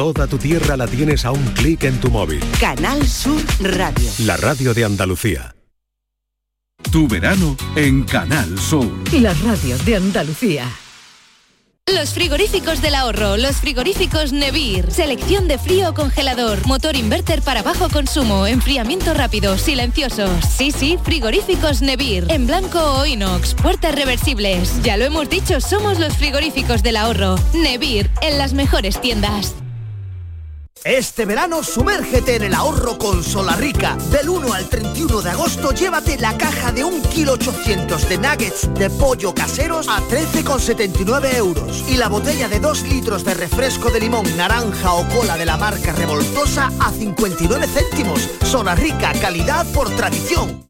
Toda tu tierra la tienes a un clic en tu móvil. Canal Sur Radio. La radio de Andalucía. Tu verano en Canal Sur. La radio de Andalucía. Los frigoríficos del ahorro, los frigoríficos Nevir, selección de frío o congelador, motor inverter para bajo consumo, enfriamiento rápido, silencioso. Sí, sí, frigoríficos Nevir, en blanco o inox, puertas reversibles. Ya lo hemos dicho, somos los frigoríficos del ahorro. Nevir, en las mejores tiendas. Este verano sumérgete en el ahorro con Rica. Del 1 al 31 de agosto llévate la caja de 1 kilo 800 de nuggets de pollo caseros a 13,79 euros. Y la botella de 2 litros de refresco de limón, naranja o cola de la marca Revoltosa a 59 céntimos. Rica, calidad por tradición.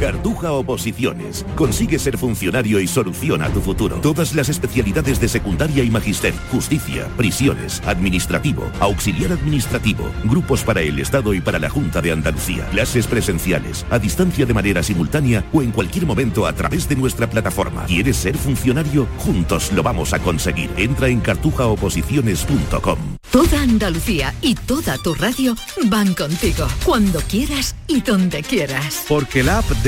Cartuja Oposiciones. Consigue ser funcionario y soluciona tu futuro. Todas las especialidades de secundaria y magister, justicia, prisiones, administrativo, auxiliar administrativo, grupos para el Estado y para la Junta de Andalucía, clases presenciales, a distancia de manera simultánea o en cualquier momento a través de nuestra plataforma. ¿Quieres ser funcionario? Juntos lo vamos a conseguir. Entra en cartujaoposiciones.com. Toda Andalucía y toda tu radio van contigo, cuando quieras y donde quieras. Porque la app de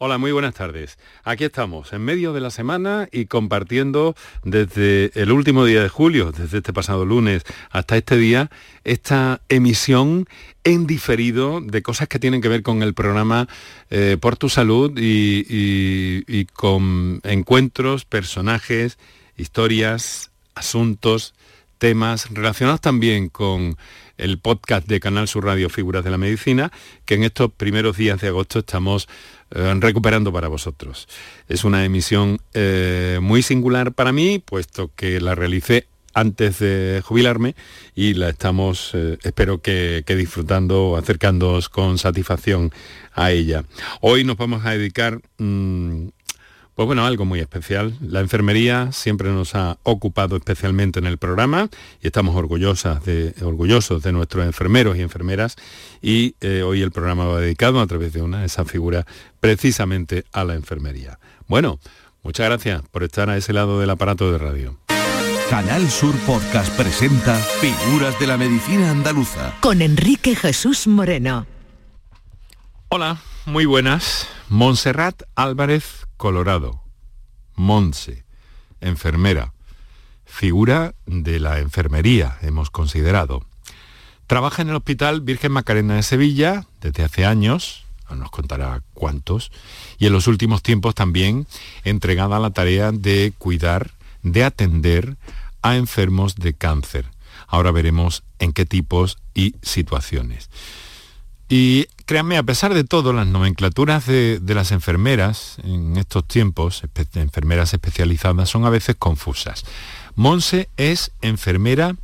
Hola, muy buenas tardes. Aquí estamos, en medio de la semana y compartiendo desde el último día de julio, desde este pasado lunes hasta este día, esta emisión en diferido de cosas que tienen que ver con el programa eh, Por tu Salud y, y con encuentros, personajes, historias, asuntos, temas relacionados también con el podcast de Canal Sur Radio Figuras de la Medicina, que en estos primeros días de agosto estamos eh, recuperando para vosotros. Es una emisión eh, muy singular para mí, puesto que la realicé antes de jubilarme y la estamos, eh, espero que, disfrutando, acercándoos con satisfacción a ella. Hoy nos vamos a dedicar mm, pues bueno, algo muy especial. La enfermería siempre nos ha ocupado especialmente en el programa y estamos orgullosas de, orgullosos de nuestros enfermeros y enfermeras y eh, hoy el programa va dedicado a través de una esa figura precisamente a la enfermería. Bueno, muchas gracias por estar a ese lado del aparato de radio. Canal Sur Podcast presenta Figuras de la Medicina Andaluza. Con Enrique Jesús Moreno. Hola, muy buenas. Montserrat Álvarez Colorado. Monse, enfermera. Figura de la enfermería, hemos considerado. Trabaja en el Hospital Virgen Macarena de Sevilla desde hace años, no nos contará cuántos, y en los últimos tiempos también entregada a la tarea de cuidar, de atender a enfermos de cáncer. Ahora veremos en qué tipos y situaciones. Y créanme, a pesar de todo, las nomenclaturas de, las enfermeras en estos tiempos, enfermeras especializadas, son a veces confusas. Monse es enfermera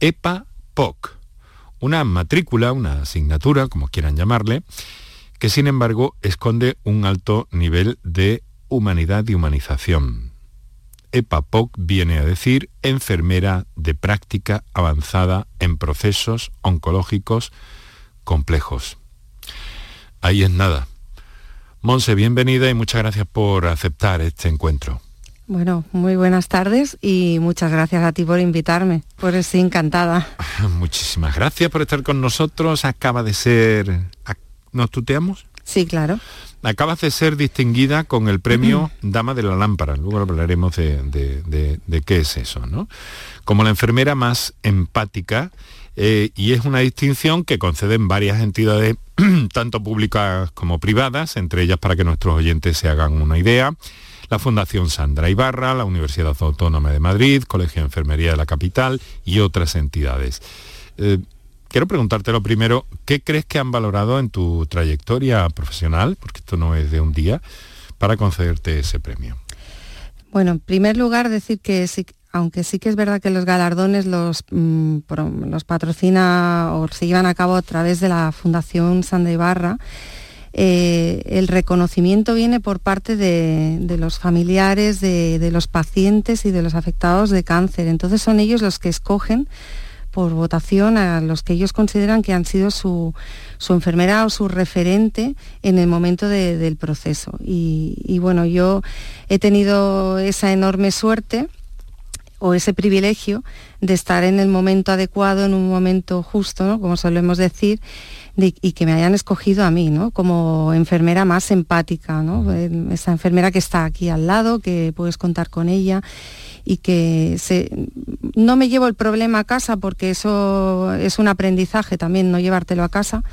EPA-POC, una matrícula, una asignatura, como quieran llamarle, que sin embargo esconde un alto nivel de humanidad y humanización. EPA-POC viene a decir enfermera de práctica avanzada en procesos oncológicos complejos. Ahí es nada. Monse, bienvenida y muchas gracias por aceptar este encuentro. Bueno, muy buenas tardes y muchas gracias a ti por invitarme, por eso encantada. Muchísimas gracias por estar con nosotros. Acaba de ser... ¿Nos tuteamos? Sí, claro. Acabas de ser distinguida con el premio Dama de la Lámpara. Luego hablaremos de, de qué es eso, ¿no? Como la enfermera más empática eh, y es una distinción que conceden varias entidades tanto públicas como privadas, entre ellas para que nuestros oyentes se hagan una idea. La Fundación Sandra Ibarra, la Universidad Autónoma de Madrid, Colegio de Enfermería de la Capital y otras entidades. Eh, quiero preguntarte lo primero, ¿qué crees que han valorado en tu trayectoria profesional, porque esto no es de un día, para concederte ese premio? Bueno, en primer lugar decir que aunque sí que es verdad que los galardones los, mm, los patrocina o se llevan a cabo a través de la Fundación Sandra Ibarra, eh, el reconocimiento viene por parte de, los familiares, de, los pacientes y de los afectados de cáncer. Entonces son ellos los que escogen por votación a los que ellos consideran que han sido su, enfermera o su referente en el momento del proceso. Y, bueno, yo he tenido esa enorme suerte o ese privilegio de estar en el momento adecuado, en un momento justo, como solemos decir, y que me hayan escogido a mí, ¿no? Como enfermera más empática, ¿no? Esa enfermera que está aquí al lado, que puedes contar con ella y que no me llevo el problema a casa porque eso es un aprendizaje también, no llevártelo a casa,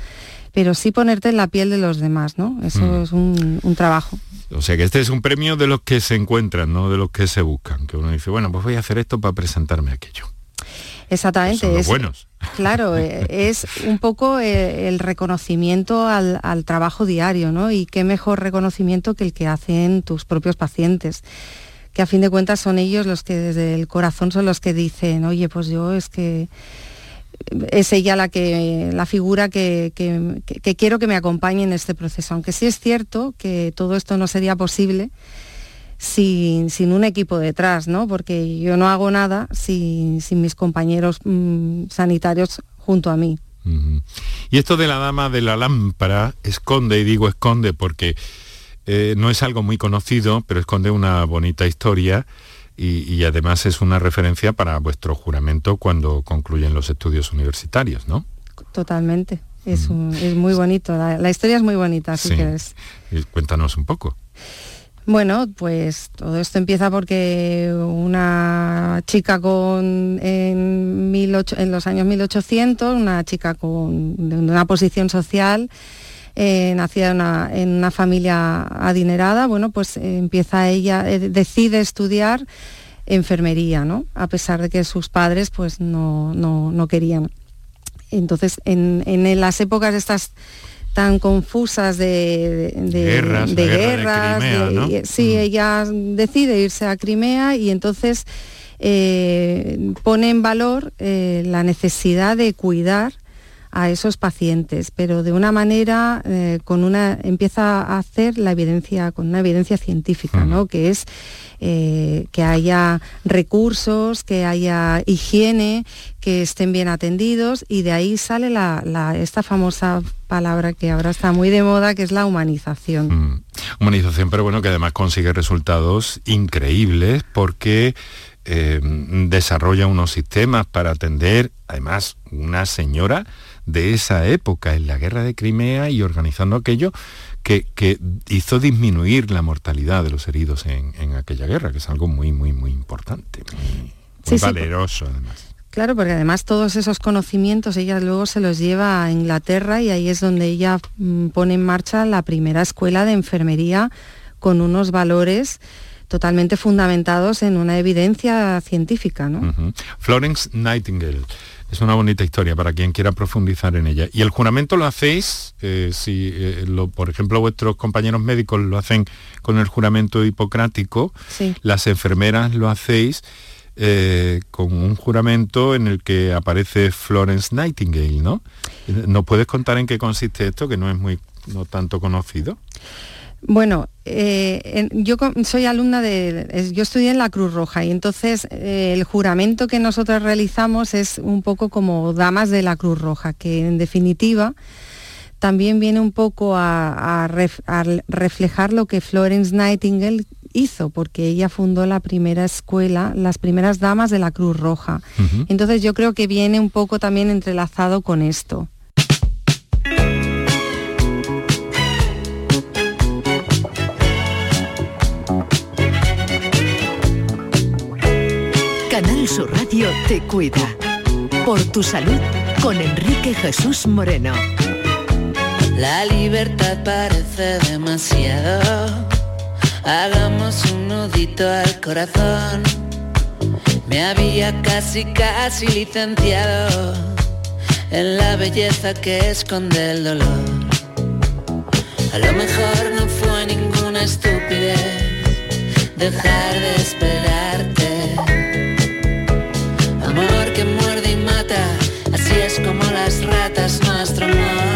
pero sí ponerte en la piel de los demás, ¿no? Eso mm. es un, trabajo. O sea que este es un premio de los que se encuentran, no de los que se buscan. Que uno dice, bueno, pues voy a hacer esto para presentarme aquello. Exactamente. es, buenos. Claro, eh, es un poco eh, el reconocimiento al, al, trabajo diario, ¿no? Y qué mejor reconocimiento que el que hacen tus propios pacientes que a fin de cuentas son ellos los que desde el corazón son los que dicen, oye, pues yo es que es ella la que la figura que, quiero que me acompañe en este proceso. Aunque sí es cierto que todo esto no sería posible sin, un equipo detrás, ¿no? Porque yo no hago nada sin, mis compañeros mm, sanitarios junto a mí. Y esto de la dama de la lámpara esconde, y digo esconde porque eh, no es algo muy conocido, pero esconde una bonita historia y, además es una referencia para vuestro juramento cuando concluyen los estudios universitarios, ¿no? Totalmente. Es, muy bonito. La, historia es muy bonita, así que es. cuéntanos un poco. Bueno, pues todo esto empieza porque una chica con en, en los años 1800, una chica con de una posición social, eh, nacida en una, familia adinerada, bueno, pues eh, empieza ella, eh, decide estudiar enfermería, ¿no? A pesar de que sus padres pues no, no, querían. Entonces, en, las épocas estas tan confusas de, guerras, guerras sí, mm. ella decide irse a Crimea y entonces pone en valor la necesidad de cuidar a esos pacientes, pero de una manera eh, con una empieza a hacer la evidencia con una evidencia científica, ¿no? Que es eh, que haya recursos, que haya higiene, que estén bien atendidos y de ahí sale esta famosa palabra que ahora está muy de moda, que es la humanización. Mm. Humanización, pero bueno, que además consigue resultados increíbles porque eh, desarrolla unos sistemas para atender, además, una señora de esa época en la guerra de Crimea y organizando aquello que, hizo disminuir la mortalidad de los heridos en, aquella guerra, que es algo muy, muy, muy importante, muy, valeroso además. Claro, porque además todos esos conocimientos ella luego se los lleva a Inglaterra y ahí es donde ella mm, pone en marcha la primera escuela de enfermería con unos valores totalmente fundamentados en una evidencia científica. ¿no? Florence Nightingale es una bonita historia para quien quiera profundizar en ella. Y el juramento lo hacéis, eh, si eh, por ejemplo vuestros compañeros médicos lo hacen con el juramento hipocrático, las enfermeras lo hacéis eh, con un juramento en el que aparece Florence Nightingale, ¿no? ¿Nos puedes contar en qué consiste esto, que no es muy no tanto conocido? Bueno, eh, yo soy alumna de, yo estudié en la Cruz Roja y entonces eh, el juramento que nosotros realizamos es un poco como damas de la Cruz Roja, que en definitiva también viene un poco a, reflejar lo que Florence Nightingale hizo, porque ella fundó la primera escuela, las primeras damas de la Cruz Roja. Entonces yo creo que viene un poco también entrelazado con esto. Su Radio te cuida. Por tu salud con Enrique Jesús Moreno. La libertad parece demasiado. Hagamos un nudito al corazón. Me había casi, casi licenciado en la belleza que esconde el dolor. A lo mejor no fue ninguna estupidez dejar de esperarte. Amor que muerde y mata, así es como las ratas nuestro amor.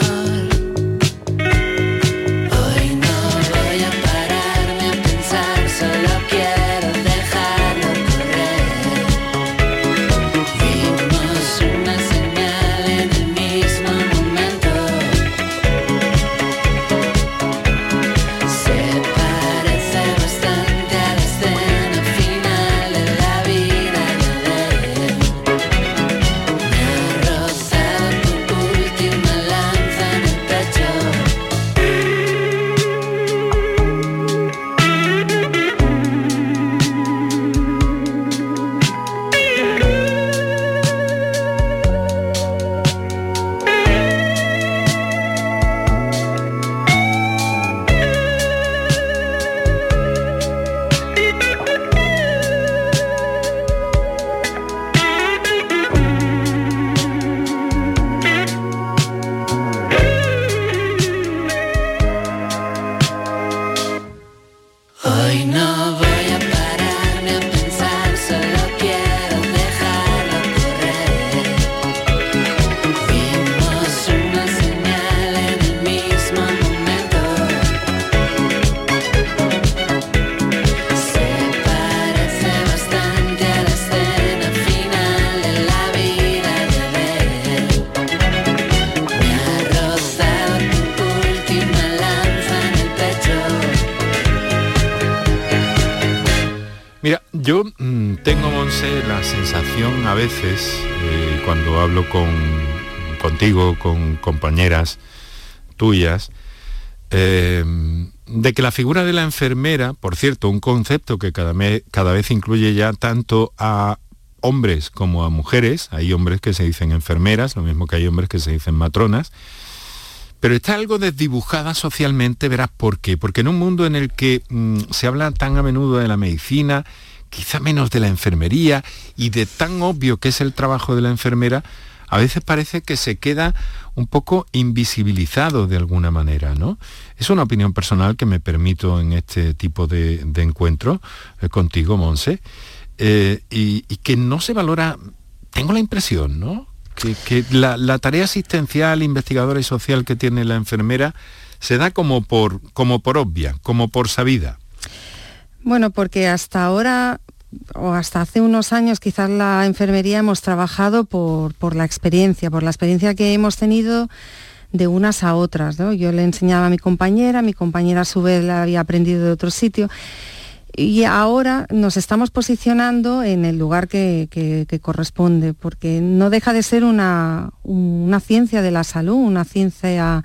Contigo, con compañeras tuyas, eh, de que la figura de la enfermera, por cierto, un concepto que cada, cada vez incluye ya tanto a hombres como a mujeres, hay hombres que se dicen enfermeras, lo mismo que hay hombres que se dicen matronas, pero está algo desdibujada socialmente, verás por qué, porque en un mundo en el que mm, se habla tan a menudo de la medicina quizá menos de la enfermería y de tan obvio que es el trabajo de la enfermera, a veces parece que se queda un poco invisibilizado de alguna manera, ¿no? Es una opinión personal que me permito en este tipo de, encuentro eh, contigo, Monse, eh, y, que no se valora, tengo la impresión, ¿no? Que, la, la, tarea asistencial, investigadora y social que tiene la enfermera se da como por, como por obvia, como por sabida. Bueno, porque hasta ahora o hasta hace unos años quizás la enfermería hemos trabajado por, la experiencia, por la experiencia que hemos tenido de unas a otras. Yo le enseñaba a mi compañera, mi compañera a su vez la había aprendido de otro sitio. Y ahora nos estamos posicionando en el lugar que, corresponde, porque no deja de ser una, una ciencia de la salud, una ciencia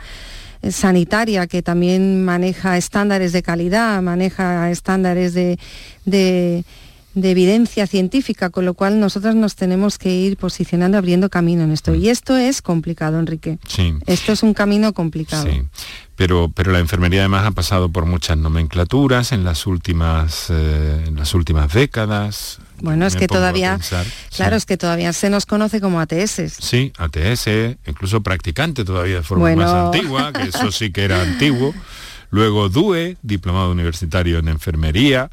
sanitaria que también maneja estándares de calidad, maneja estándares de evidencia científica, con lo cual nosotros nos tenemos que ir posicionando, abriendo camino en esto. Y esto es complicado, Enrique. Sí. Esto es un camino complicado. Sí. Pero, pero la enfermería además ha pasado por muchas nomenclaturas en las últimas, eh, en las últimas décadas. Bueno, es que todavía, pensar. claro, Sí. es que todavía se nos conoce como ATS. Sí, ATS, incluso practicante todavía de forma Bueno. más antigua, que eso sí que era antiguo. Luego DUE, diplomado universitario en enfermería.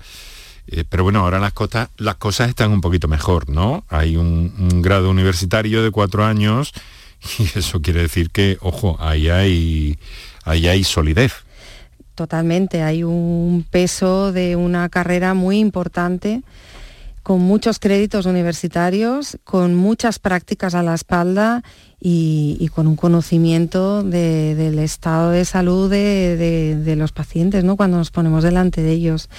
Eh, pero bueno, ahora las cosas, las cosas están un poquito mejor, ¿no? Hay un, un grado universitario de cuatro años y eso quiere decir que, ojo, ahí hay, ahí hay solidez. Totalmente, hay un peso de una carrera muy importante, con muchos créditos universitarios, con muchas prácticas a la espalda y, y con un conocimiento de- del estado de salud de, de- de los pacientes, ¿no? Cuando nos ponemos delante de ellos.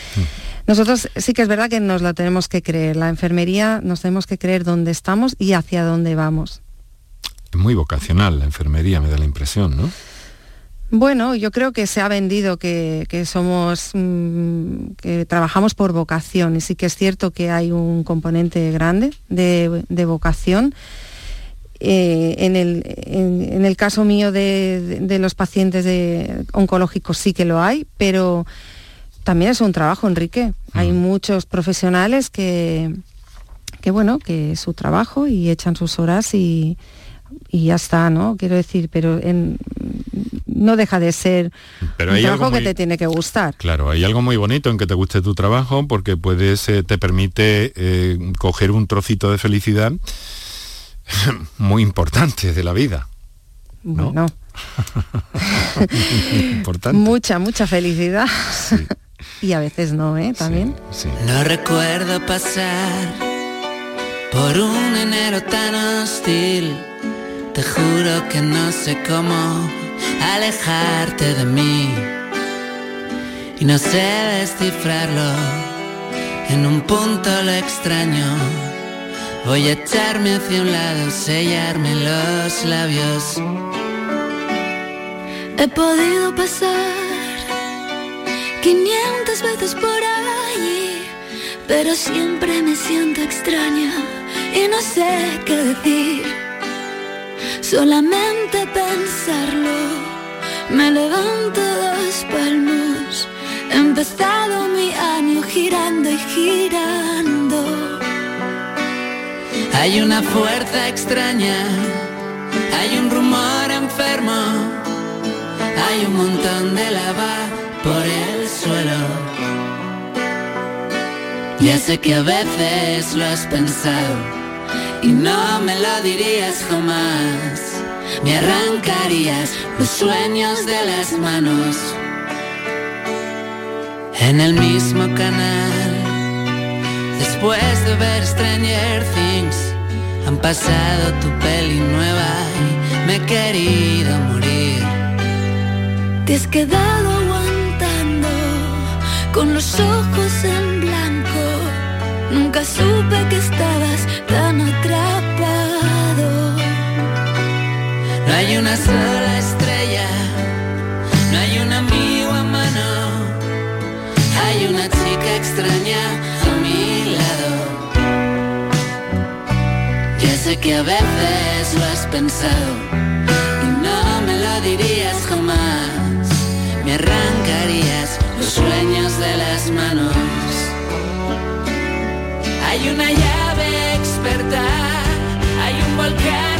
Nosotros sí que es verdad que nos lo tenemos que creer. La enfermería nos tenemos que creer dónde estamos y hacia dónde vamos. Es muy vocacional la enfermería, me da la impresión, ¿no? Bueno, yo creo que se ha vendido que, que somos, mm, que trabajamos por vocación y sí que es cierto que hay un componente grande de, de vocación. Eh, en, el, en- en el caso mío de, de- de los pacientes de- oncológicos sí que lo hay, pero también es un trabajo, Enrique. Hay muchos profesionales que, que, bueno, que es su trabajo y echan sus horas y, y ya está, ¿no? Quiero decir, pero en- no deja de ser Pero un hay algo trabajo que muy- te tiene que gustar. Claro, hay algo muy bonito en que te guste tu trabajo porque puedes, eh, te permite eh, coger un trocito de felicidad muy importante de la vida. Bueno, importante. mucha, mucha felicidad. Y a veces no, ¿eh? También. No recuerdo pasar por un enero tan hostil. Te juro que no sé cómo alejarte de mí. Y no sé descifrarlo. En un punto lo extraño. Voy a echarme hacia un lado, sellarme los labios. He podido pasar 500 veces por allí, pero siempre me siento extraña y no sé qué decir. Solamente pensarlo, me levanto dos palmos. He empezado mi año girando y girando. Hay una fuerza extraña, hay un rumor enfermo, hay un montón de lava por el suelo. Ya sé que a veces lo has pensado y no me lo dirías jamás. Me arrancarías los sueños de las manos en el mismo canal. Después de ver Stranger Things, han pasado tu peli nueva y me he querido morir. Te has quedado con los ojos en blanco. Nunca supe que estabas tan atrapado. No hay una sola estrella, no hay un amigo a mano, hay una chica extraña a mi lado. Ya sé que a veces lo has pensado y no me lo dirías jamás. Me arrancarías sueños de las manos. Hay una llave experta, hay un volcán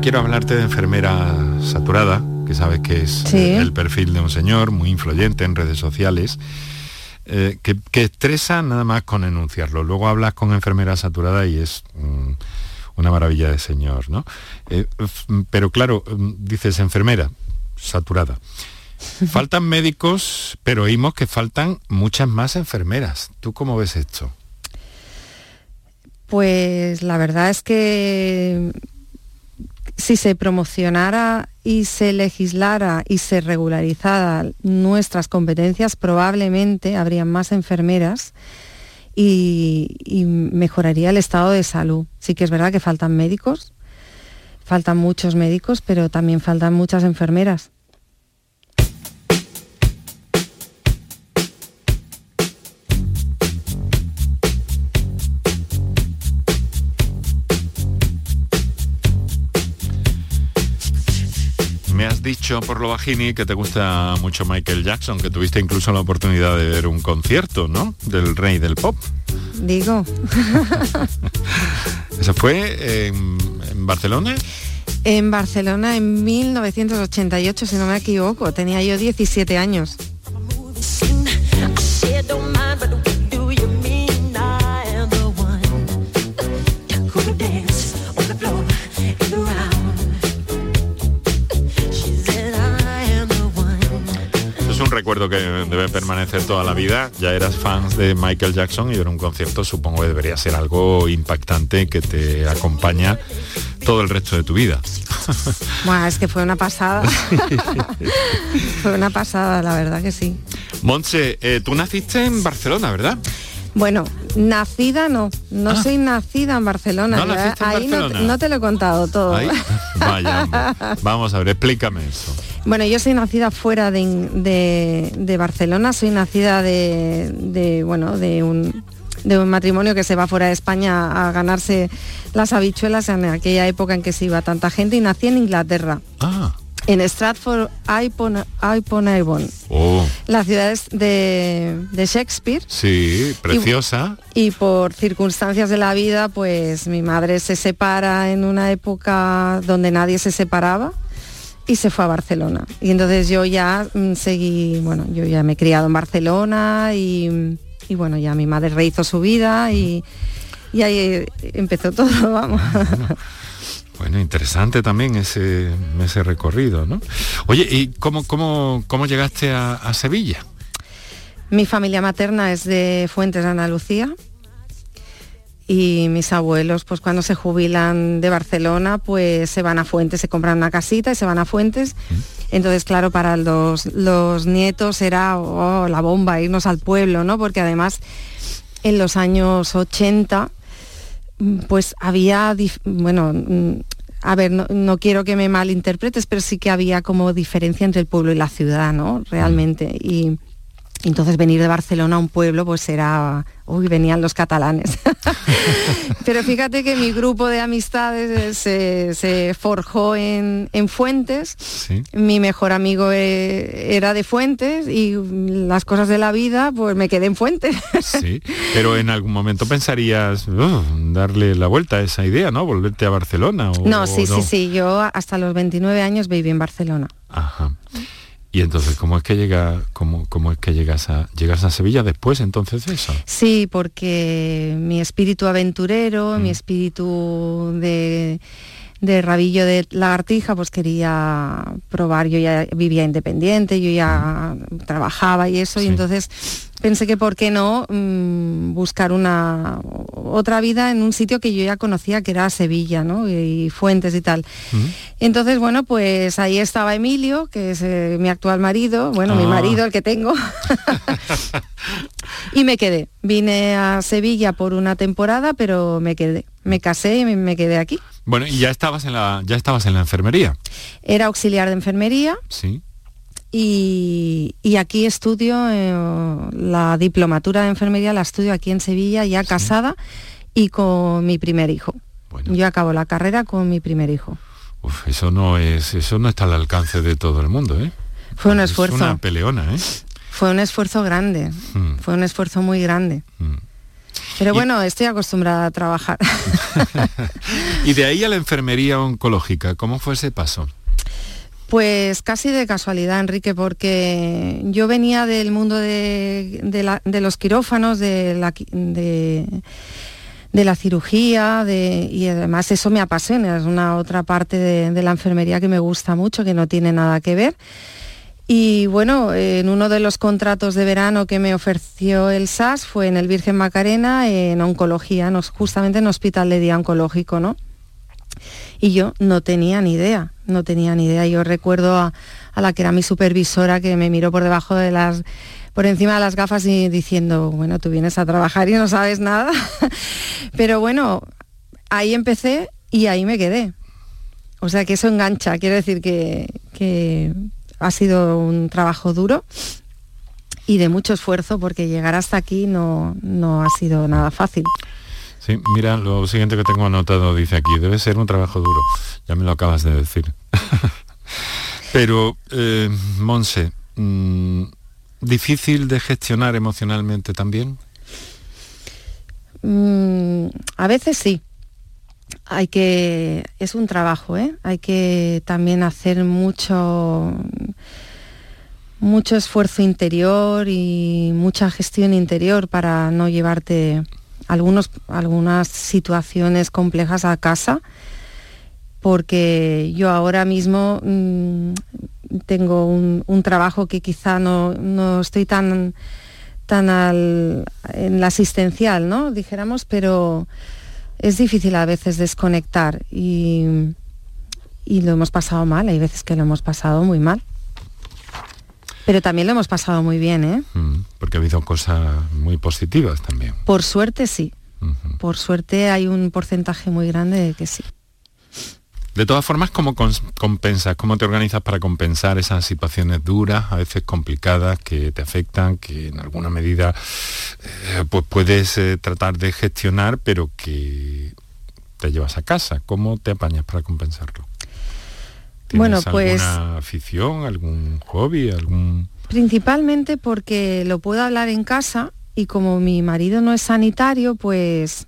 quiero hablarte de enfermera saturada, que sabes que es el perfil de un señor muy influyente en redes sociales. Eh, que, estresa nada más con enunciarlo. Luego hablas con enfermera saturada y es mm, una maravilla de señor, ¿no? Eh, pero claro, mm, dices enfermera saturada. Faltan médicos, pero oímos que faltan muchas más enfermeras. ¿Tú cómo ves esto? Pues la verdad es que si se promocionara y se legislara y se regularizara nuestras competencias, probablemente habría más enfermeras y, y, mejoraría el estado de salud. Sí que es verdad que faltan médicos, faltan muchos médicos, pero también faltan muchas enfermeras. Por lo bajini que te gusta mucho Michael Jackson, que tuviste incluso la oportunidad de ver un concierto, ¿no? Del rey del pop. Digo. ¿Eso fue en, en Barcelona? En Barcelona en 1988, si no me equivoco. Tenía yo 17 años. Recuerdo que debe permanecer toda la vida. Ya eras fans de Michael Jackson y ver un concierto supongo que debería ser algo impactante que te acompaña todo el resto de tu vida. Bueno, es que fue una pasada. fue una pasada, la verdad que sí. Monse, eh, tú naciste en Barcelona, ¿verdad? Bueno, nacida no, no ah. soy nacida en Barcelona. No, Ahí No, te lo he contado todo. Vaya, vamos a ver, explícame eso. Bueno, yo soy nacida fuera de, Barcelona, soy nacida de, bueno, de un, de un matrimonio que se va fuera de España a ganarse las habichuelas en aquella época en que se iba tanta gente y nací en Inglaterra. Ah. En Stratford upon, Avon. Oh. La ciudad es de, Shakespeare. Sí, preciosa. y, por circunstancias de la vida, pues mi madre se separa en una época donde nadie se separaba y se fue a Barcelona. Y entonces yo ya mm, seguí, bueno, yo ya me he criado en Barcelona y, bueno, ya mi madre rehizo su vida y, ahí empezó todo, vamos. Bueno, interesante también ese, ese recorrido, ¿no? Oye, ¿y cómo, cómo, cómo llegaste a, a Sevilla? Mi familia materna es de Fuentes de Andalucía, y mis abuelos pues cuando se jubilan de Barcelona pues se van a Fuentes, se compran una casita y se van a Fuentes. Entonces, claro, para los, los nietos era oh, la bomba irnos al pueblo, ¿no? Porque además en los años 80 pues había, bueno, a ver, no, quiero que me malinterpretes, pero sí que había como diferencia entre el pueblo y la ciudad, ¿no? Realmente. Y, entonces venir de Barcelona a un pueblo pues era, uy, venían los catalanes. Pero fíjate que mi grupo de amistades se, forjó en, Fuentes. Mi mejor amigo eh, era de Fuentes y las cosas de la vida pues me quedé en Fuentes. Sí, pero en algún momento pensarías oh, darle la vuelta a esa idea, ¿no? Volverte a Barcelona. no, sí, sí, sí. Yo hasta los 29 años viví en Barcelona. Ajá. Y entonces, ¿cómo es que llega, cómo, cómo es que llegas a llegas a Sevilla después entonces de eso? Sí, porque mi espíritu aventurero, mi mm. espíritu de de rabillo de lagartija, pues quería probar, yo ya vivía independiente, yo ya trabajaba y eso, y entonces pensé que por qué no mm, buscar una otra vida en un sitio que yo ya conocía, que era Sevilla, ¿no? Y, Fuentes y tal. Entonces, bueno, pues ahí estaba Emilio, que es eh, mi actual marido, bueno, mi ah. marido, el que tengo. y me quedé. Vine a Sevilla por una temporada, pero me quedé. Me casé y me quedé aquí. Bueno, y ya estabas en la, ya estabas en la enfermería. Era auxiliar de enfermería. Sí. Y, aquí estudio eh, la diplomatura de enfermería, la estudio aquí en Sevilla, ya casada y con mi primer hijo. Yo acabo la carrera con mi primer hijo. Uf, eso no es, eso no está al alcance de todo el mundo, ¿eh? Fue un esfuerzo. una peleona, ¿eh? Fue un esfuerzo grande. Hmm. Fue un esfuerzo muy grande. Hmm. Pero bueno, estoy acostumbrada a trabajar. y de ahí a la enfermería oncológica, ¿cómo fue ese paso? Pues casi de casualidad, Enrique, porque yo venía del mundo de, los quirófanos, de la, de, la cirugía, y además eso me apasiona, es una otra parte de la enfermería que me gusta mucho, que no tiene nada que ver. Y bueno, en uno de los contratos de verano que me ofreció el SAS fue en el Virgen Macarena, en oncología, justamente en hospital de día oncológico, ¿no? Y yo no tenía ni idea, no tenía ni idea. Yo recuerdo a, la que era mi supervisora que me miró por debajo de las por encima de las gafas y diciendo, bueno, tú vienes a trabajar y no sabes nada. Pero bueno, ahí empecé y ahí me quedé. O sea que eso engancha, quiero decir que ha sido un trabajo duro y de mucho esfuerzo porque llegar hasta aquí no, no ha sido nada fácil. Sí, mira, lo siguiente que tengo anotado dice aquí, debe ser un trabajo duro. Ya me lo acabas de decir. Pero, eh, Monse, mm, ¿difícil de gestionar emocionalmente también? Mm, a veces sí hay que, es un trabajo, ¿eh? hay que también hacer mucho, mucho esfuerzo interior y mucha gestión interior para no llevarte algunos, algunas situaciones complejas a casa, porque yo ahora mismo mm, tengo un, trabajo que quizá no, estoy tan, tan en la asistencial, ¿no? Dijéramos, pero es difícil a veces desconectar y, lo hemos pasado mal, hay veces que lo hemos pasado muy mal. Pero también lo hemos pasado muy bien, ¿eh? Mm, porque ha habido cosas muy positivas también. Por suerte sí. Por suerte hay un porcentaje muy grande de que sí. De todas formas, ¿cómo compensas? ¿Cómo te organizas para compensar esas situaciones duras, a veces complicadas, que te afectan, que en alguna medida eh, pues puedes eh, tratar de gestionar, pero que te llevas a casa? ¿Cómo te apañas para compensarlo? bueno, pues, alguna afición, algún hobby, algún...? Principalmente porque lo puedo hablar en casa y como mi marido no es sanitario, pues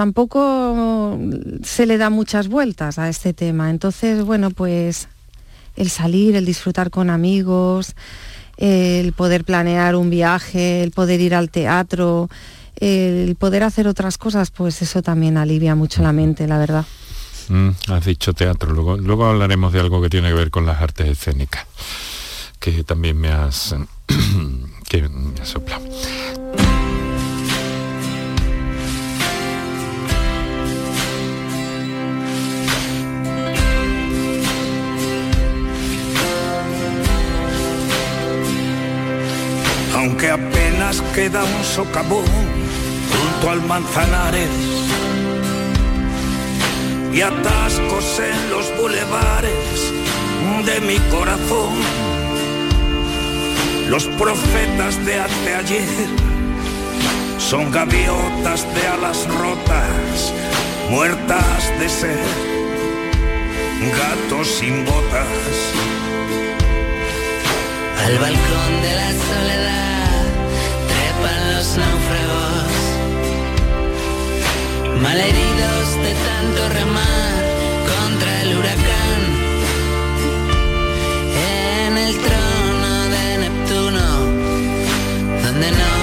tampoco se le da muchas vueltas a este tema. Entonces, bueno, pues el salir, el disfrutar con amigos, el poder planear un viaje, el poder ir al teatro, el poder hacer otras cosas, pues eso también alivia mucho la mente, la verdad. Mm, has dicho teatro, luego, luego hablaremos de algo que tiene que ver con las artes escénicas, que también me has, que me has soplado. Apenas queda un socavón junto al Manzanares y atascos en los bulevares de mi corazón. Los profetas de ayer son gaviotas de alas rotas, muertas de sed, gatos sin botas. Al balcón de la soledad los náufragos, malheridos de tanto remar contra el huracán, en el trono de Neptuno, donde no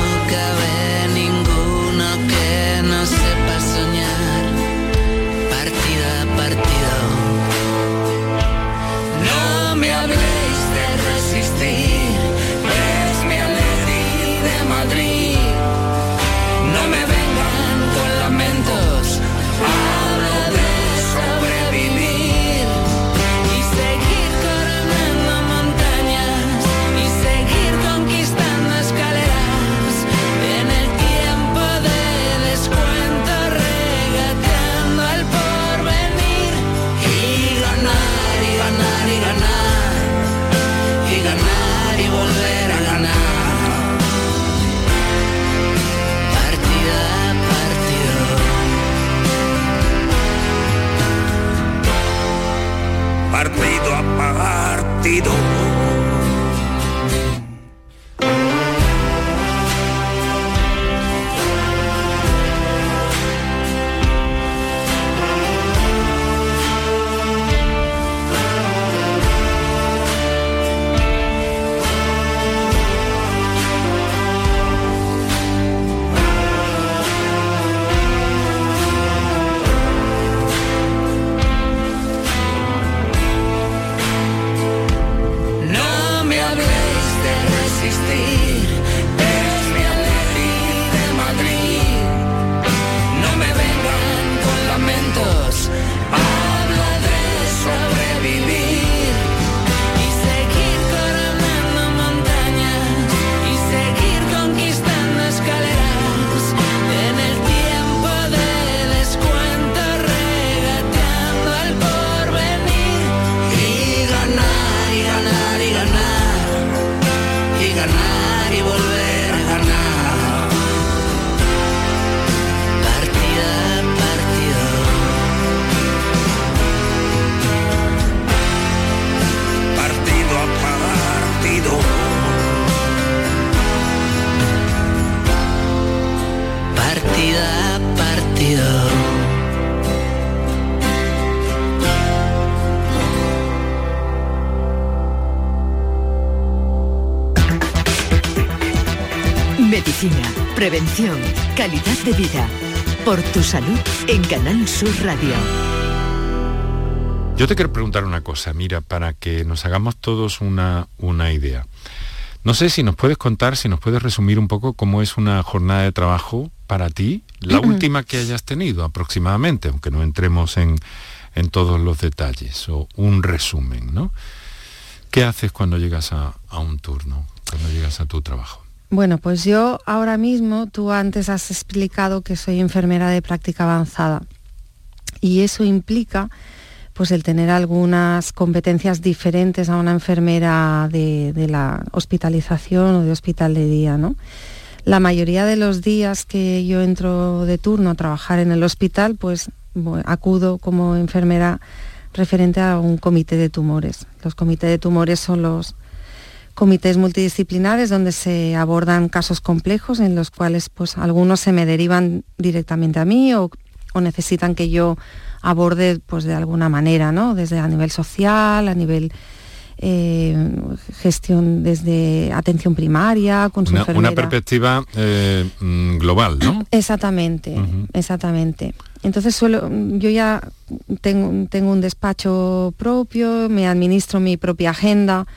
calidad de vida. Por tu salud en Canal Sur Radio. Yo te quiero preguntar una cosa, mira, para que nos hagamos todos una, una idea. No sé si nos puedes contar, si nos puedes resumir un poco cómo es una jornada de trabajo para ti, la última que hayas tenido aproximadamente, aunque no entremos en, en todos los detalles, o un resumen, ¿no? ¿Qué haces cuando llegas a, a un turno, cuando llegas a tu trabajo? Bueno, pues yo ahora mismo, tú antes has explicado que soy enfermera de práctica avanzada y eso implica pues el tener algunas competencias diferentes a una enfermera de, la hospitalización o de hospital de día, ¿no? La mayoría de los días que yo entro de turno a trabajar en el hospital, pues acudo como enfermera referente a un comité de tumores. Los comités de tumores son los comités multidisciplinares donde se abordan casos complejos en los cuales pues algunos se me derivan directamente a mí o, o necesitan que yo aborde pues de alguna manera, ¿no? Desde a nivel social, a nivel eh, gestión desde atención primaria, con su Una, enfermera. una perspectiva eh, mm, global, ¿no? Exactamente, exactamente. Entonces suelo, yo ya tengo, tengo un despacho propio, me administro mi propia agenda.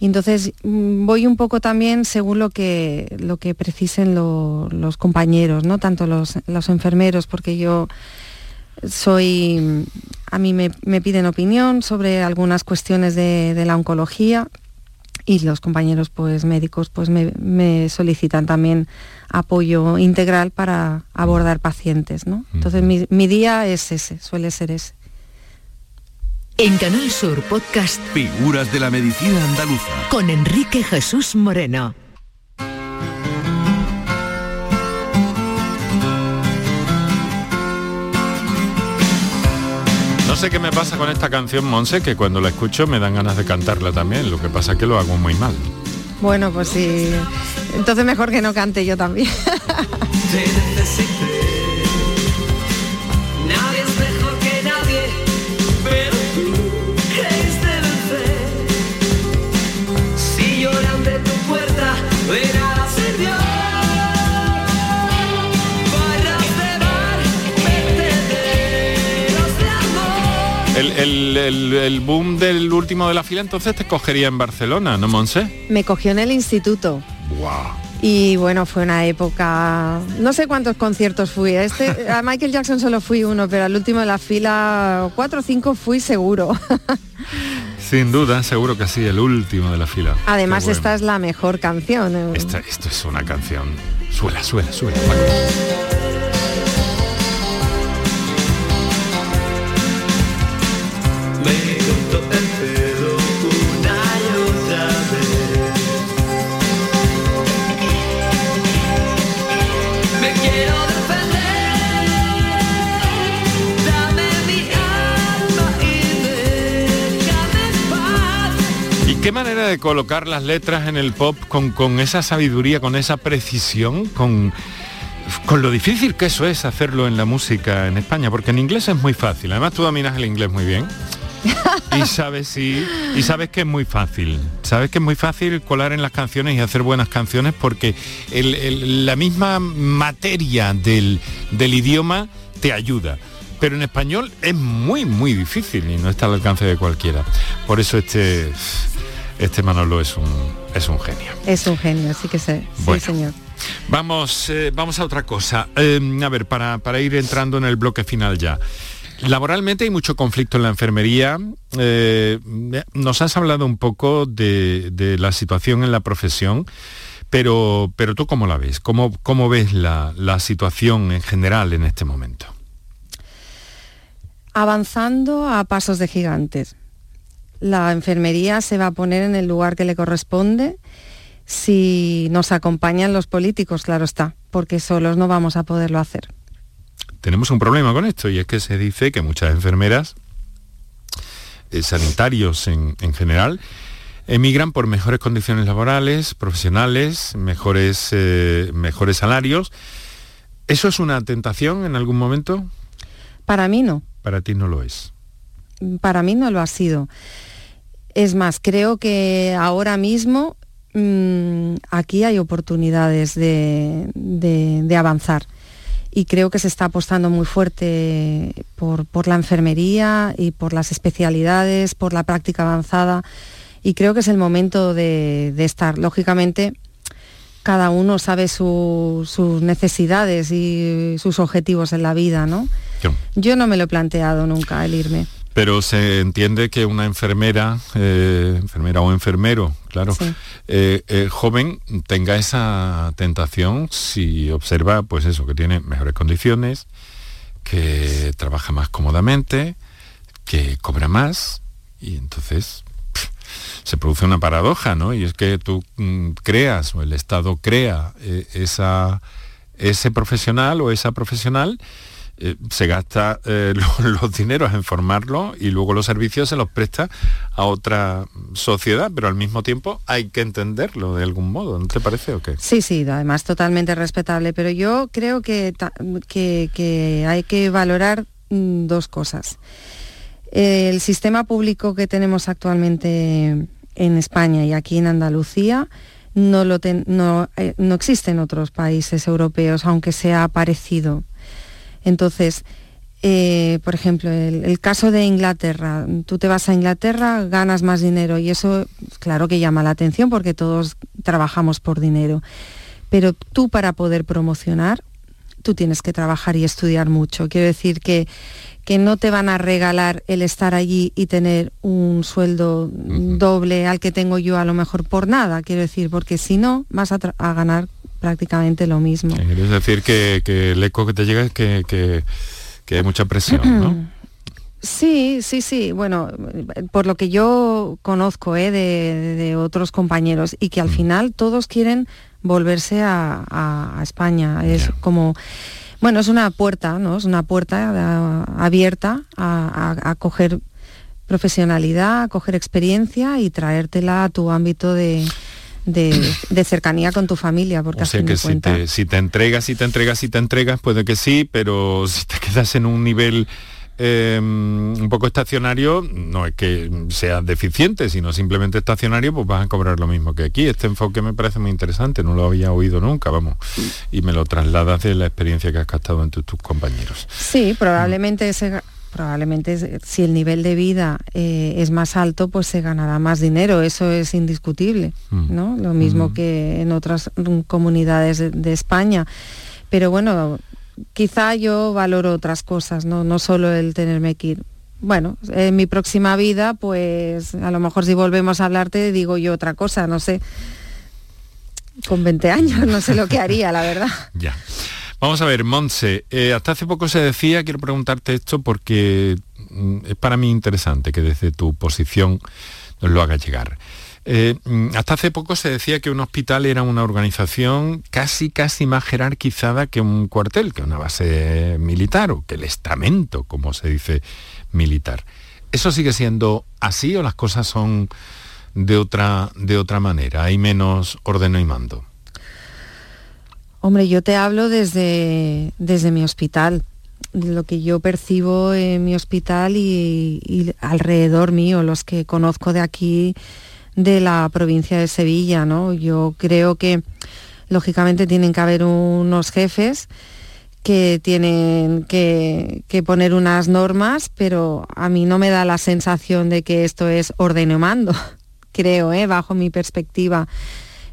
Y entonces mm, voy un poco también según lo que, lo que precisen lo- los compañeros, ¿no? Tanto los, los enfermeros, porque yo soy, a mí me, me piden opinión sobre algunas cuestiones de, de la oncología y los compañeros pues médicos pues me, me solicitan también apoyo integral para abordar pacientes, ¿no? Entonces mi, mi día es ese, suele ser ese. En Canal Sur Podcast Figuras de la medicina andaluza. con Enrique Jesús Moreno. No sé qué me pasa con esta canción, Monse, que cuando la escucho me dan ganas de cantarla también, lo que pasa es que lo hago muy mal. Bueno, pues sí. Entonces mejor que no cante yo también. El, el- el- el boom del último de la fila entonces te cogería en Barcelona, ¿no, Monse? Me cogió en el instituto. Wow. Y bueno, fue una época, no sé cuántos conciertos fui. A Este, a Michael Jackson solo fui uno, pero al último de la fila, cuatro o cinco fui seguro. Sin duda, seguro que sí, el último de la fila. Además, bueno. esta es la mejor canción. eh. Esta- esto es una canción. Suela, suela, suela. De colocar las letras en el pop con, con esa sabiduría, con esa precisión, con, con lo difícil que eso es hacerlo en la música en España? Porque en inglés es muy fácil. Además tú dominas el inglés muy bien. Y sabes sí, y sabes que es muy fácil. Sabes que es muy fácil colar en las canciones y hacer buenas canciones porque el- el- la misma materia del, del idioma te ayuda. Pero en español es muy, muy difícil y no está al alcance de cualquiera. Por eso este, este Manolo es un, es un genio. Es un genio, sí que sé. Bueno. Sí, señor. Vamos, eh, vamos a otra cosa. Eh, a ver, para, para ir entrando en el bloque final ya. Laboralmente hay mucho conflicto en la enfermería. Eh, nos has hablado un poco de, de la situación en la profesión, pero, pero tú cómo la ves? ¿Cómo, cómo ves la, la situación en general en este momento? Avanzando a pasos de gigantes. La enfermería se va a poner en el lugar que le corresponde si nos acompañan los políticos, claro está, porque solos no vamos a poderlo hacer. Tenemos un problema con esto y es que se dice que muchas enfermeras, eh, sanitarios en, en general, emigran por mejores condiciones laborales, profesionales, mejores, eh, mejores salarios. ¿Eso es una tentación en algún momento? Para mí no. Para ti no lo es. Para mí no lo ha sido. Es más, creo que ahora mismo mm, aquí hay oportunidades de, de, avanzar y creo que se está apostando muy fuerte por, por, la enfermería y por las especialidades, por la práctica avanzada y creo que es el momento de, de estar. Lógicamente, cada uno sabe sus necesidades y sus objetivos en la vida, ¿no? Yo no me lo he planteado nunca el irme. Pero se entiende que una enfermera, eh, enfermera o enfermero, claro, eh, eh, joven tenga esa tentación si observa, pues eso, que tiene mejores condiciones, que trabaja más cómodamente, que cobra más, y entonces se produce una paradoja, ¿no? Y es que tú mm, creas o el Estado crea esa, ese profesional o esa profesional eh, se gasta eh, los, dineros en formarlo y luego los servicios se los presta a otra sociedad, pero al mismo tiempo hay que entenderlo de algún modo, ¿no te parece o qué? Sí, sí, además totalmente respetable, pero yo creo que, que, hay que valorar mm, dos cosas. El sistema público que tenemos actualmente en España y aquí en Andalucía no, lo no, eh, no existe en otros países europeos, aunque sea parecido entonces, eh, por ejemplo, el, caso de Inglaterra, tú te vas a Inglaterra, ganas más dinero y eso, claro que llama la atención porque todos trabajamos por dinero. Pero tú para poder promocionar, tú tienes que trabajar y estudiar mucho. Quiero decir que, que no te van a regalar el estar allí y tener un sueldo doble al que tengo yo a lo mejor por nada. Quiero decir, porque si no, vas a, a ganar prácticamente lo mismo. Es decir, que, el eco que te llega es que, hay mucha presión, ¿no? Sí, sí, sí. Bueno, por lo que yo conozco ¿eh? de, otros compañeros y que al mm. final todos quieren volverse a, España. Es como, bueno, es una puerta, ¿no? Es una puerta abierta a, a, coger profesionalidad, a coger experiencia y traértela a tu ámbito de, de, cercanía con tu familia, porque o sea que si te, si te entregas, si te entregas, si te entregas, puede que sí, pero si te quedas en un nivel em, un poco estacionario, no es que sea deficiente, sino simplemente estacionario, pues vas a cobrar lo mismo que aquí. Este enfoque me parece muy interesante, no lo había oído nunca, vamos, y me lo trasladas de la experiencia que has captado entre tus compañeros. Sí, probablemente ese probablemente si el nivel de vida eh, es más alto, pues se ganará más dinero, eso es indiscutible, mm. ¿no? Lo mismo mm. que en otras comunidades de, España. Pero bueno, quizá yo valoro otras cosas, ¿no? no solo el tenerme que ir. Bueno, en mi próxima vida, pues a lo mejor si volvemos a hablarte, digo yo otra cosa, no sé. Con 20 años, no sé lo que haría, la verdad. Ya. Vamos a ver, Montse, eh, hasta hace poco se decía, quiero preguntarte esto porque mm, es para mí interesante que desde tu posición nos lo haga llegar. Eh, mm, hasta hace poco se decía que un hospital era una organización casi, casi más jerarquizada que un cuartel, que una base militar o que el estamento, como se dice, militar. ¿Eso sigue siendo así o las cosas son de otra, de otra manera? ¿Hay menos orden y mando? Hombre, yo te hablo desde, desde mi hospital, lo que yo percibo en mi hospital y, alrededor mío, los que conozco de aquí, de la provincia de Sevilla, ¿no? Yo creo que lógicamente tienen que haber unos jefes que tienen que, poner unas normas, pero a mí no me da la sensación de que esto es orden mando, creo, ¿eh? bajo mi perspectiva.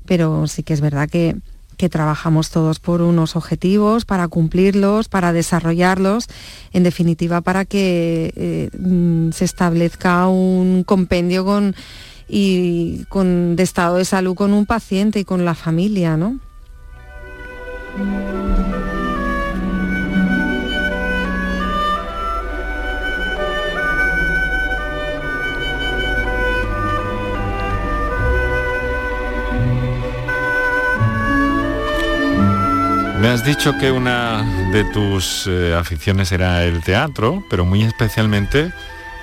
Pero sí que es verdad que, que trabajamos todos por unos objetivos, para cumplirlos, para desarrollarlos, en definitiva para que eh, mm, se establezca un compendio con, y, con, de estado de salud con un paciente y con la familia, ¿no? Me has dicho que una de tus eh, aficiones era el teatro, pero muy especialmente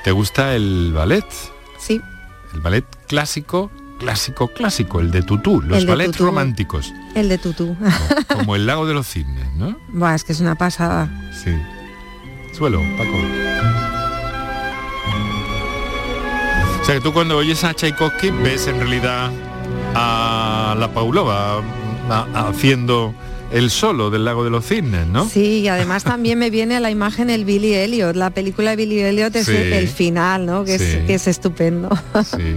te gusta el ballet. Sí. El ballet clásico, clásico, clásico, el de tutú, los ballets románticos. El de tutú. Como, el lago de los cisnes, ¿no? Buah, es que es una pasada. Sí. Suelo, Paco. O sea que tú cuando oyes a Tchaikovsky ves en realidad a la Paulova a- haciendo el solo del lago de los cisnes, ¿no? Sí, y además también me viene a la imagen el Billy Elliot. La película de Billy Elliot es Sí. el final, ¿no? Que, Sí. es, que es estupendo. Sí.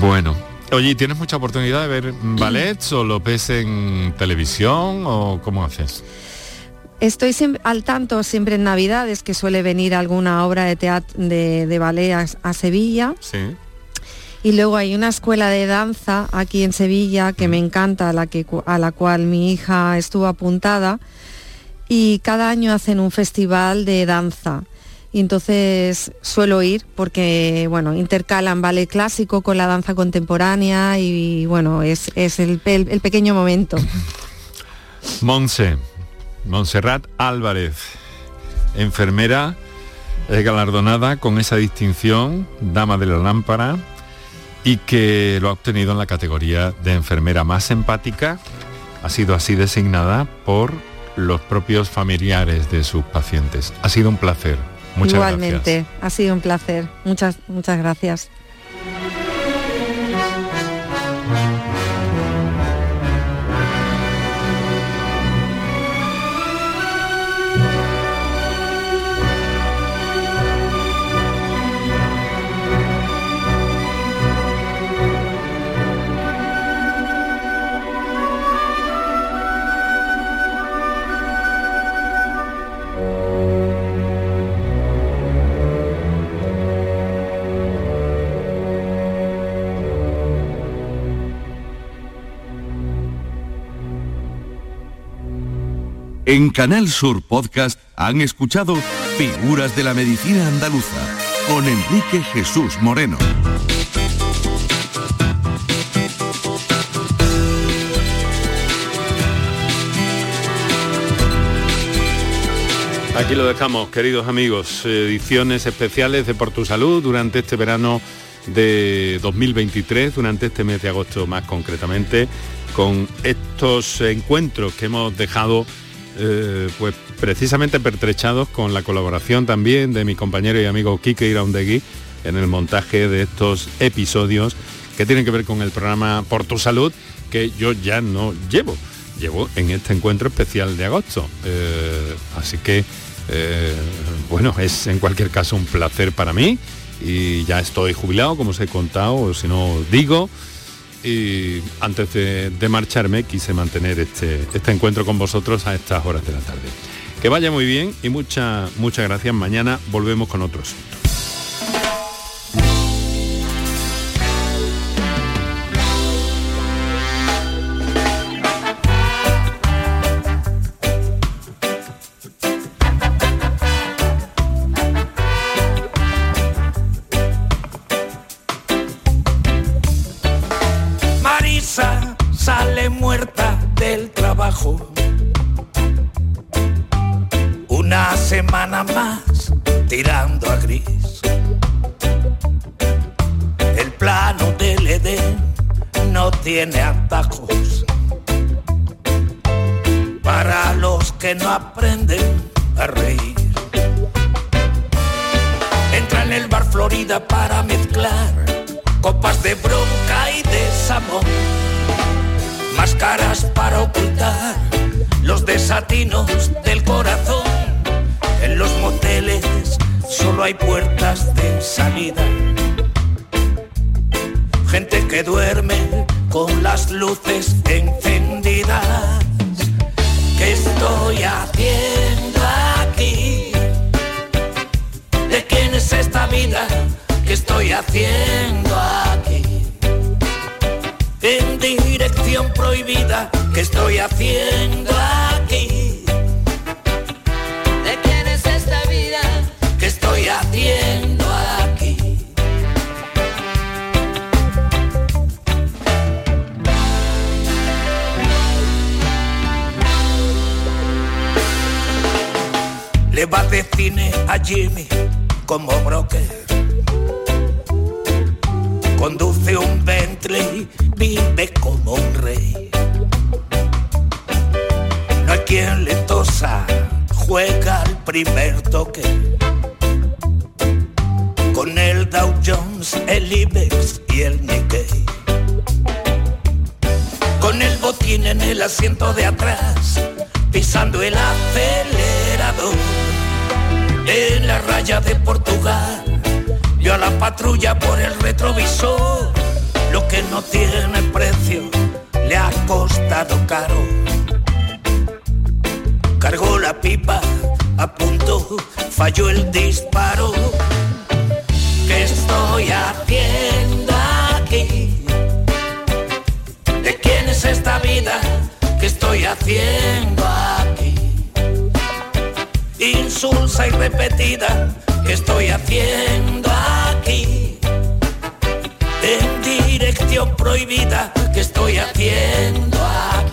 Bueno. Oye, ¿y ¿tienes mucha oportunidad de ver ballets o lo ves en televisión o cómo haces? Estoy siempre, al tanto siempre en Navidades que suele venir alguna obra de teatro de, de ballet a, a Sevilla. Sí. Y luego hay una escuela de danza aquí en Sevilla que me encanta, a la, que, a la cual mi hija estuvo apuntada. Y cada año hacen un festival de danza. Y entonces suelo ir porque, bueno, intercalan ballet clásico con la danza contemporánea y, bueno, es, es el, el- el pequeño momento. Monse, Montserrat Álvarez, enfermera eh, galardonada con esa distinción, dama de la lámpara, y que lo ha obtenido en la categoría de enfermera más empática, ha sido así designada por los propios familiares de sus pacientes. Ha sido un placer. Muchas Igualmente, gracias. ha sido un placer. Muchas, muchas gracias. En Canal Sur Podcast han escuchado Figuras de la Medicina Andaluza con Enrique Jesús Moreno. Aquí lo dejamos, queridos amigos. Ediciones especiales de Por tu Salud durante este verano de 2023, durante este mes de agosto más concretamente, con estos encuentros que hemos dejado eh, pues precisamente pertrechados con la colaboración también de mi compañero y amigo Quique Iraundegui en el montaje de estos episodios que tienen que ver con el programa Por tu Salud, que yo ya no llevo, llevo en este encuentro especial de agosto. Eh, así que, eh, bueno, es en cualquier caso un placer para mí y ya estoy jubilado, como os he contado, o si no os digo. Y antes de, marcharme quise mantener este, este encuentro con vosotros a estas horas de la tarde. Que vaya muy bien y muchas muchas gracias. Mañana volvemos con otros. Que no aprenden a reír. Entra en el bar Florida para mezclar copas de bronca y desamor, máscaras para ocultar los desatinos del corazón. En los moteles solo hay puertas de salida, gente que duerme con las luces encendidas. ¿Qué estoy haciendo aquí? ¿De quién es esta vida? ¿Qué estoy haciendo aquí? En dirección prohibida, ¿qué estoy haciendo aquí? Le va de cine a Jimmy como broker. Conduce un Bentley, vive como un rey. No hay quien le tosa, juega al primer toque. Con el Dow Jones, el IBEX y el Nikkei. cojín en el asiento de atrás, pisando el acelerador. En la raya de Portugal, yo a la patrulla por el retrovisor. Lo que no tiene precio le ha costado caro. Cargó la pipa, a punto, falló el disparo. ¿Qué estoy haciendo aquí? ¿De quién es esta vida que estoy haciendo aquí? Insulsa y repetida que estoy haciendo aquí. En dirección prohibida que estoy haciendo aquí.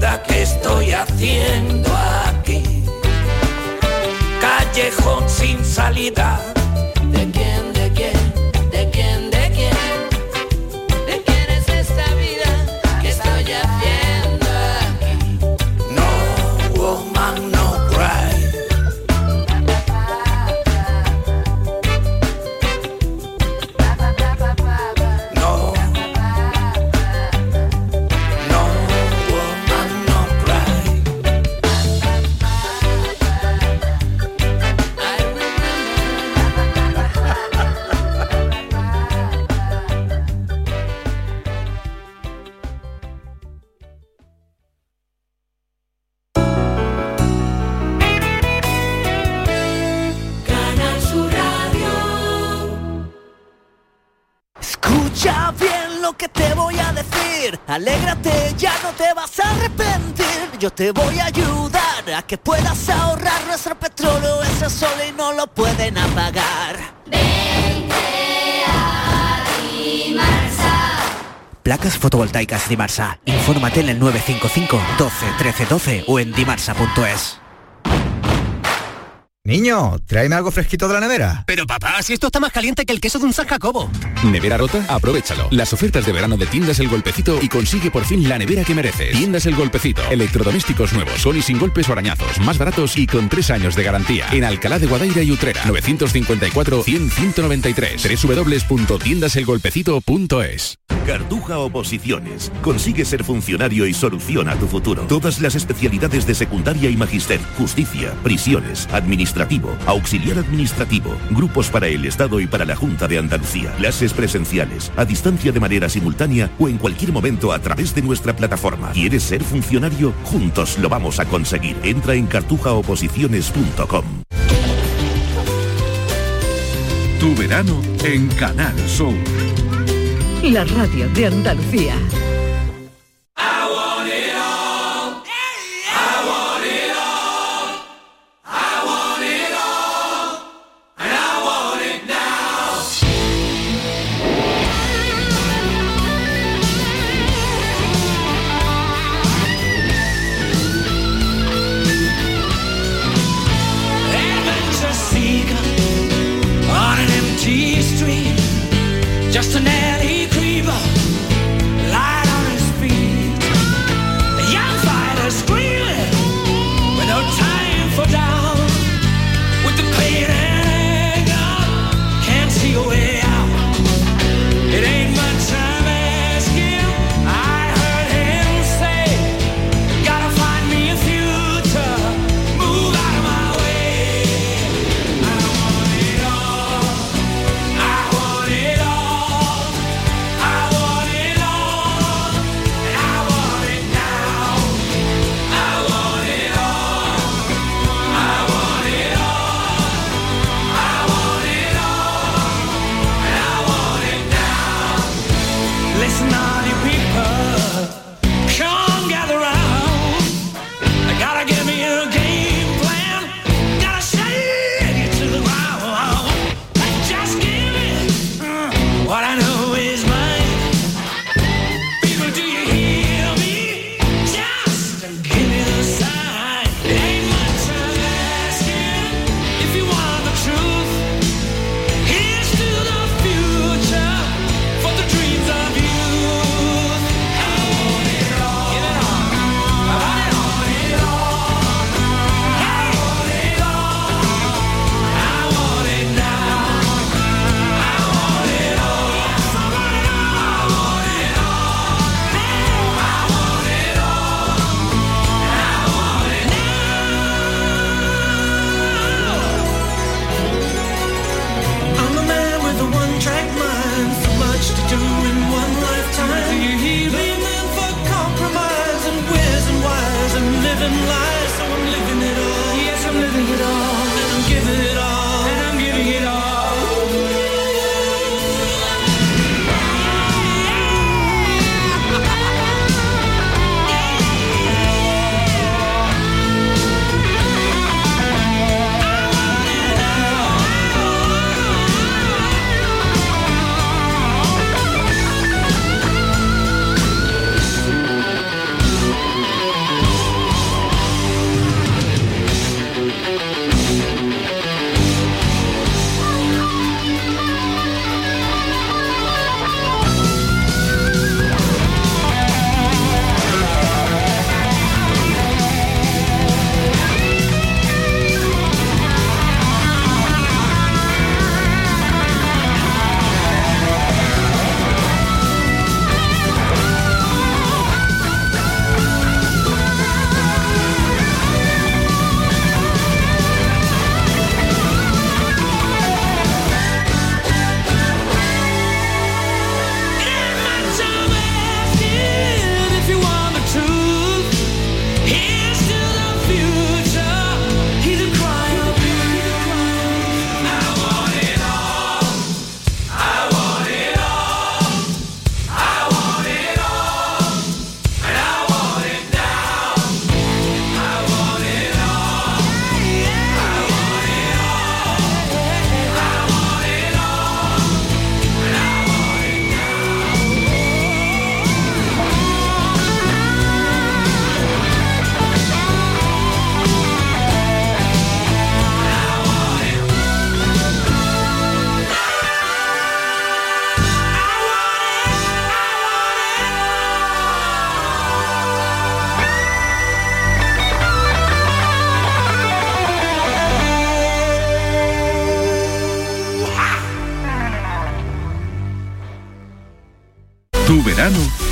Que estoy haciendo aquí. Callejón sin salida. Te voy a ayudar a que puedas ahorrar nuestro petróleo. Ese sol y no lo pueden apagar. Placas fotovoltaicas Dimarsa. Infórmate en el 955 12 13 12 o en dimarsa.es. Niño, tráeme algo fresquito de la nevera. Pero papá, si esto está más caliente que el queso de un San Jacobo. ¿Nevera rota? Aprovechalo. Las ofertas de verano de Tiendas El Golpecito y consigue por fin la nevera que mereces. Tiendas El Golpecito. Electrodomésticos nuevos, con y sin golpes o arañazos, más baratos y con tres años de garantía. En Alcalá de Guadaira y Utrera. 954-100-193. www.tiendaselgolpecito.es Cartuja Oposiciones. Consigue ser funcionario y soluciona tu futuro. Todas las especialidades de secundaria y magister, justicia, prisiones, administrativo, auxiliar administrativo, grupos para el Estado y para la Junta de Andalucía, clases presenciales, a distancia de manera simultánea o en cualquier momento a través de nuestra plataforma. ¿Quieres ser funcionario? Juntos lo vamos a conseguir. Entra en cartujaoposiciones.com. Tu verano en Canal Sur. la radio de Andalucía.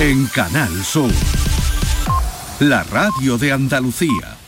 En Canal Sur. La radio de Andalucía.